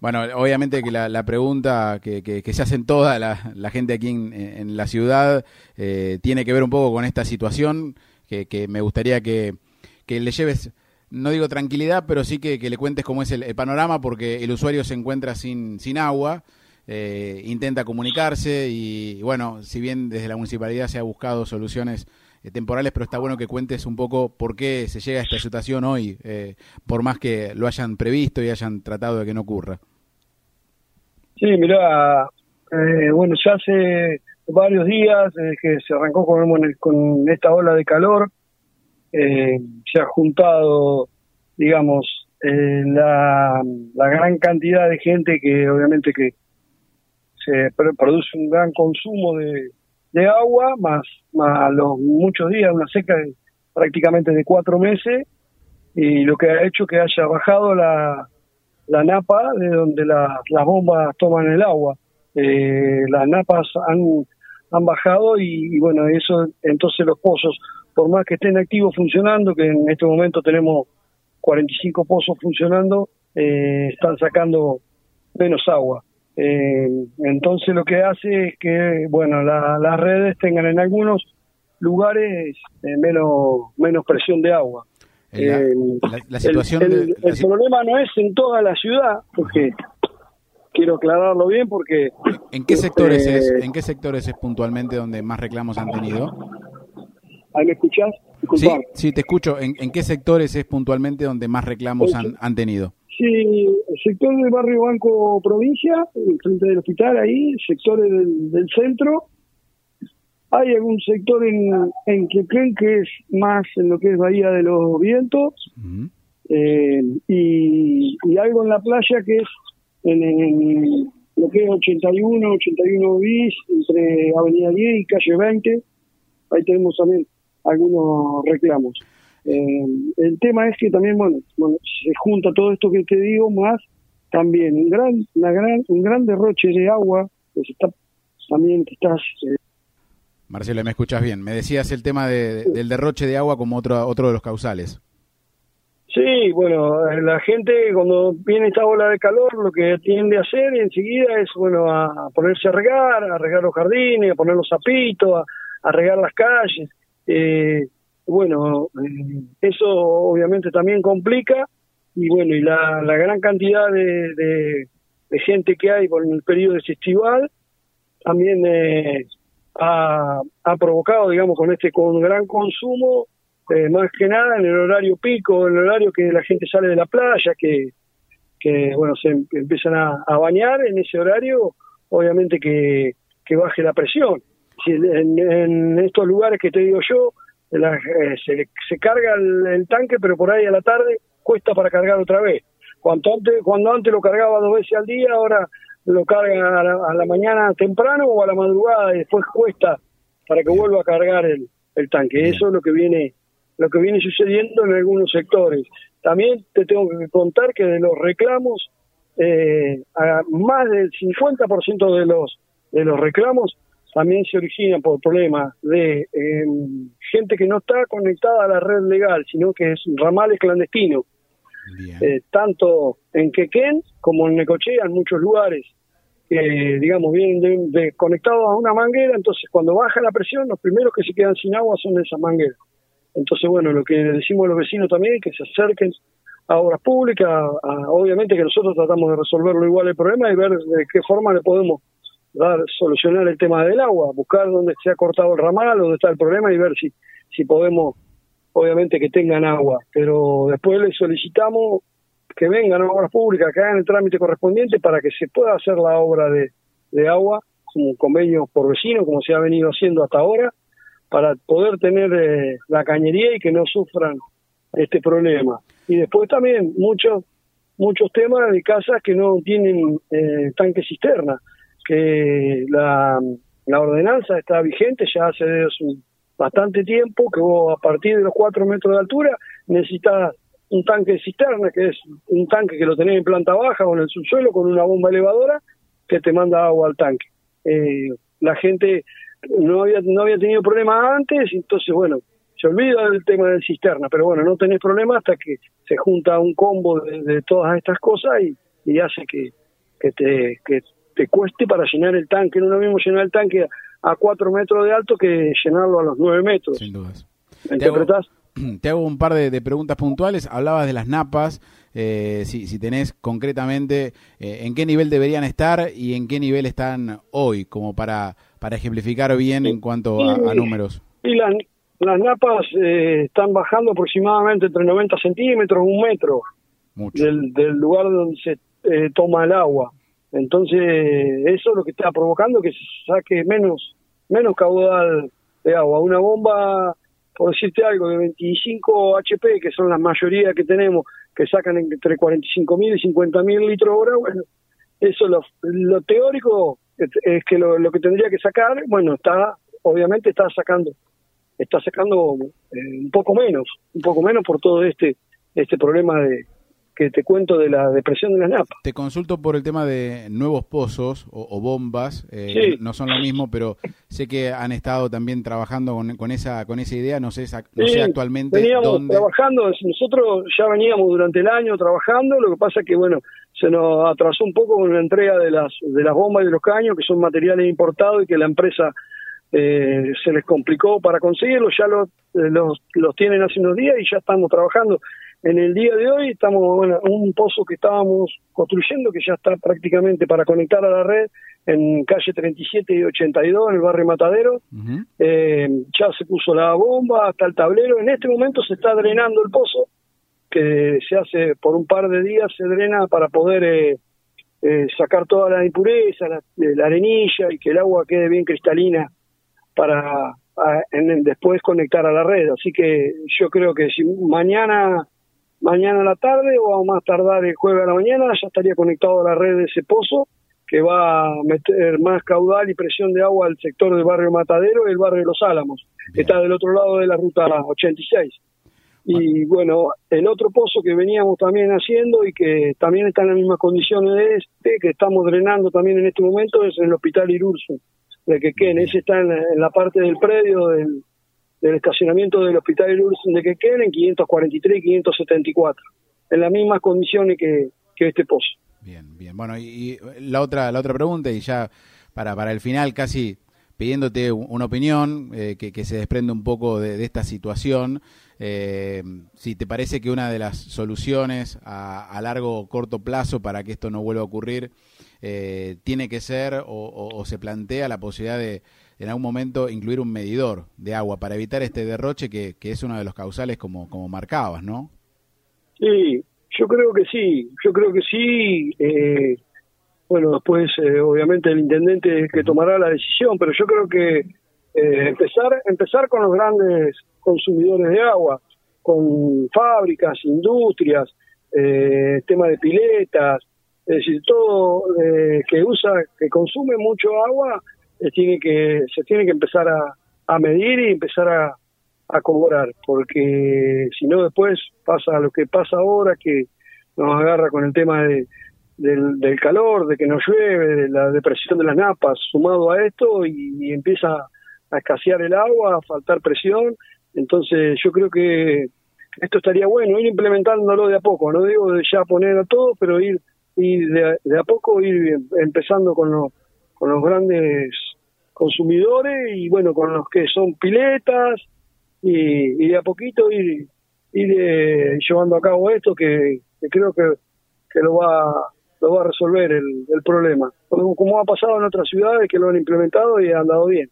Bueno, obviamente que la, pregunta que, que, se hacen toda la, gente aquí en, la ciudad eh, tiene que ver un poco con esta situación, que, que me gustaría que, le lleves, no digo tranquilidad, pero sí que, le cuentes cómo es el, panorama, porque el usuario se encuentra sin, sin agua, eh, intenta comunicarse y, bueno, si bien desde la municipalidad se ha buscado soluciones eh, temporales, pero está bueno que cuentes un poco por qué se llega a esta situación hoy, eh, por más que lo hayan previsto y hayan tratado de que no ocurra. Sí, mira, eh, bueno, ya hace varios días que se arrancó con, con esta ola de calor, se ha juntado, digamos, la, la gran cantidad de gente que obviamente que se produce un gran consumo de, de agua, más, más los muchos días, una seca de, prácticamente de cuatro meses, y lo que ha hecho que haya bajado la, la napa de donde las bombas toman el agua. Eh, las napas han, han bajado y, bueno, eso entonces los pozos, por más que estén activos funcionando, que en este momento tenemos 45 pozos funcionando, eh, están sacando menos agua. Eh, entonces lo que hace es que, bueno, las redes tengan en algunos lugares eh, menos, menos presión de agua. La, situación el, problema no es en toda la ciudad, porque quiero aclararlo bien, porque... ¿En qué sectores es, en qué sectores es puntualmente donde más reclamos han tenido? ¿Ahí me escuchás? Sí, sí, te escucho. ¿En, ¿En, qué sectores es puntualmente donde más reclamos han, han tenido? Sí, el sector del barrio Banco Provincia, frente del hospital ahí, sectores del, centro. Hay algún sector en, en Quequén que es más en lo que es Bahía de los Vientos. Eh, y, algo en la playa que es en, lo que es 81, 81 bis, entre Avenida 10 y Calle 20. Ahí tenemos también algunos reclamos. Eh, el tema es que también, bueno, se junta todo esto que te digo, más también un gran, una gran, un gran derroche de agua, que está, también que estás... Eh, Marcelo, ¿me escuchas bien? Me decías el tema del derroche de agua como otro, otro de los causales. Sí, bueno, la gente cuando viene esta ola de calor lo que tiende a hacer enseguida es, bueno, a ponerse a regar, a regar los jardines, a poner los zapitos, a, regar las calles. Eh, bueno, eh, eso obviamente también complica y bueno, y la, la gran cantidad de, de, gente que hay por el periodo estival también eh, ha, provocado, digamos, con este con gran consumo, eh, más que nada en el horario pico, en el horario que la gente sale de la playa, que, que bueno, se em, empiezan a, bañar en ese horario, obviamente que, que baje la presión. Si en, en estos lugares que te digo yo, eh, se, se, carga el, tanque, pero por ahí a la tarde cuesta para cargar otra vez. Cuando antes, cuando antes lo cargaba dos veces al día, ahora lo carga a la, mañana temprano o a la madrugada y después cuesta para que vuelva a cargar el, el tanque. Eso es lo que viene lo que viene sucediendo en algunos sectores. También te tengo que contar que de los reclamos, eh, a más del 50% de los de los reclamos también se origina por problemas de em, gente que no está conectada a la red legal, sino que es ramales clandestinos, eh, tanto en Quequén como en Necochea, en muchos lugares, que digamos vienen de, conectados a una manguera, entonces cuando baja la presión, los primeros que se quedan sin agua son esas mangueras. Entonces, bueno, lo que decimos a los vecinos también es que se acerquen a obras públicas, obviamente que nosotros tratamos de resolverlo igual el problema y ver de qué forma le podemos dar, solucionar el tema del agua, buscar dónde se ha cortado el ramal, dónde está el problema y ver si, si podemos, obviamente, que tengan agua. Pero después les solicitamos que vengan a obras públicas, que hagan el trámite correspondiente para que se pueda hacer la obra de, agua, como convenio por vecino, como se ha venido haciendo hasta ahora, para poder tener eh, la cañería y que no sufran este problema. Y después también muchos muchos temas de casas que no tienen eh, tanque cisterna que la, la ordenanza está vigente ya hace bastante tiempo, que vos a partir de los cuatro metros de altura necesitas un tanque de cisterna, que es un tanque que lo tenés en planta baja o en el subsuelo con una bomba elevadora que te manda agua al tanque. Eh, la gente no había, no había tenido problemas antes, entonces bueno, se olvida del tema de cisterna, pero bueno, no tenés problema hasta que se junta un combo de, todas estas cosas y, y hace que, que te, que te cueste para llenar el tanque. No es lo mismo llenar el tanque a 4 metros de alto que llenarlo a los 9 metros. Sin dudas. ¿Me interpretás? Te hago un par de, preguntas puntuales. Hablabas de las napas. Eh, si, si, tenés concretamente eh, en qué nivel deberían estar y en qué nivel están hoy, como para, para ejemplificar bien en cuanto a, números. Y las, las napas eh, están bajando aproximadamente entre 90 centímetros, un metro del, del, lugar donde se toma el agua. Entonces, eso es lo que está provocando que se saque menos, menos caudal de agua. Una bomba por decirte algo, de 25 HP, que son la mayoría que tenemos, que sacan entre 45.000 y 50.000 litros hora, bueno, eso lo, teórico es que lo, lo, que tendría que sacar, bueno, está, obviamente está sacando, está sacando eh, un poco menos, un poco menos por todo este, este problema de, que te cuento de la depresión de la napa. Te consulto por el tema de nuevos pozos o, bombas, eh, no son lo mismo, pero sé que han estado también trabajando con, esa con esa idea, no sé, no sé actualmente veníamos trabajando, nosotros ya veníamos durante el año trabajando, lo que pasa es que bueno, se nos atrasó un poco con la entrega de las de las bombas y de los caños, que son materiales importados y que la empresa eh, se les complicó para conseguirlos, ya los, eh, los, los tienen hace unos días y ya estamos trabajando en el día de hoy estamos, bueno, un pozo que estábamos construyendo que ya está prácticamente para conectar a la red en calle 37 y 82 en el barrio Matadero. eh, ya se puso la bomba hasta el tablero. En este momento se está drenando el pozo, que se hace por un par de días, se drena para poder eh, eh, sacar toda la impureza, la, la, arenilla y que el agua quede bien cristalina para en, después conectar a la red. Así que yo creo que si mañana mañana a la tarde o a más tardar el jueves a la mañana ya estaría conectado a la red de ese pozo que va a meter más caudal y presión de agua al sector del barrio Matadero y el barrio de Los Álamos, que está del otro lado de la ruta 86. Y bueno, el otro pozo que veníamos también haciendo y que también está en las mismas condiciones de este, que estamos drenando también en este momento, es en el Hospital Irurso, de Quequén. Ese está en la parte del predio del, del estacionamiento del Hospital de Quequén en 543 y 574, en las mismas condiciones que, que este pozo. Bien, bien. Bueno, y, la otra la otra pregunta, y ya para, para el final casi pidiéndote una opinión eh, que, que, se desprende un poco de, esta situación, eh, si te parece que una de las soluciones a, a largo o corto plazo para que esto no vuelva a ocurrir eh, tiene que ser o se plantea la posibilidad de en algún momento incluir un medidor de agua para evitar este derroche que, que es uno de los causales como, como marcabas, ¿no? Sí, yo creo que sí, yo creo que sí. Eh, bueno, después eh, obviamente el intendente es que tomará la decisión, pero yo creo que eh, empezar, empezar con los grandes consumidores de agua, con fábricas, industrias, eh, tema de piletas, es decir, todo eh, que usa, que consume mucho agua, se tiene que, se tiene que empezar a, medir y empezar a, a cobrar, porque si no después pasa lo que pasa ahora, que nos agarra con el tema de, del, del calor, de que no llueve, de la depresión de las napas, sumado a esto y, empieza a escasear el agua, a faltar presión, entonces yo creo que esto estaría bueno, ir implementándolo de a poco, no digo de ya poner a todo, pero ir, ir de, de a poco ir empezando con los con los grandes consumidores y bueno, con los que son piletas y, y de a poquito ir, eh, llevando a cabo esto que, creo que, que lo va lo va a resolver el, el problema. Como, como ha pasado en otras ciudades que lo han implementado y ha andado bien.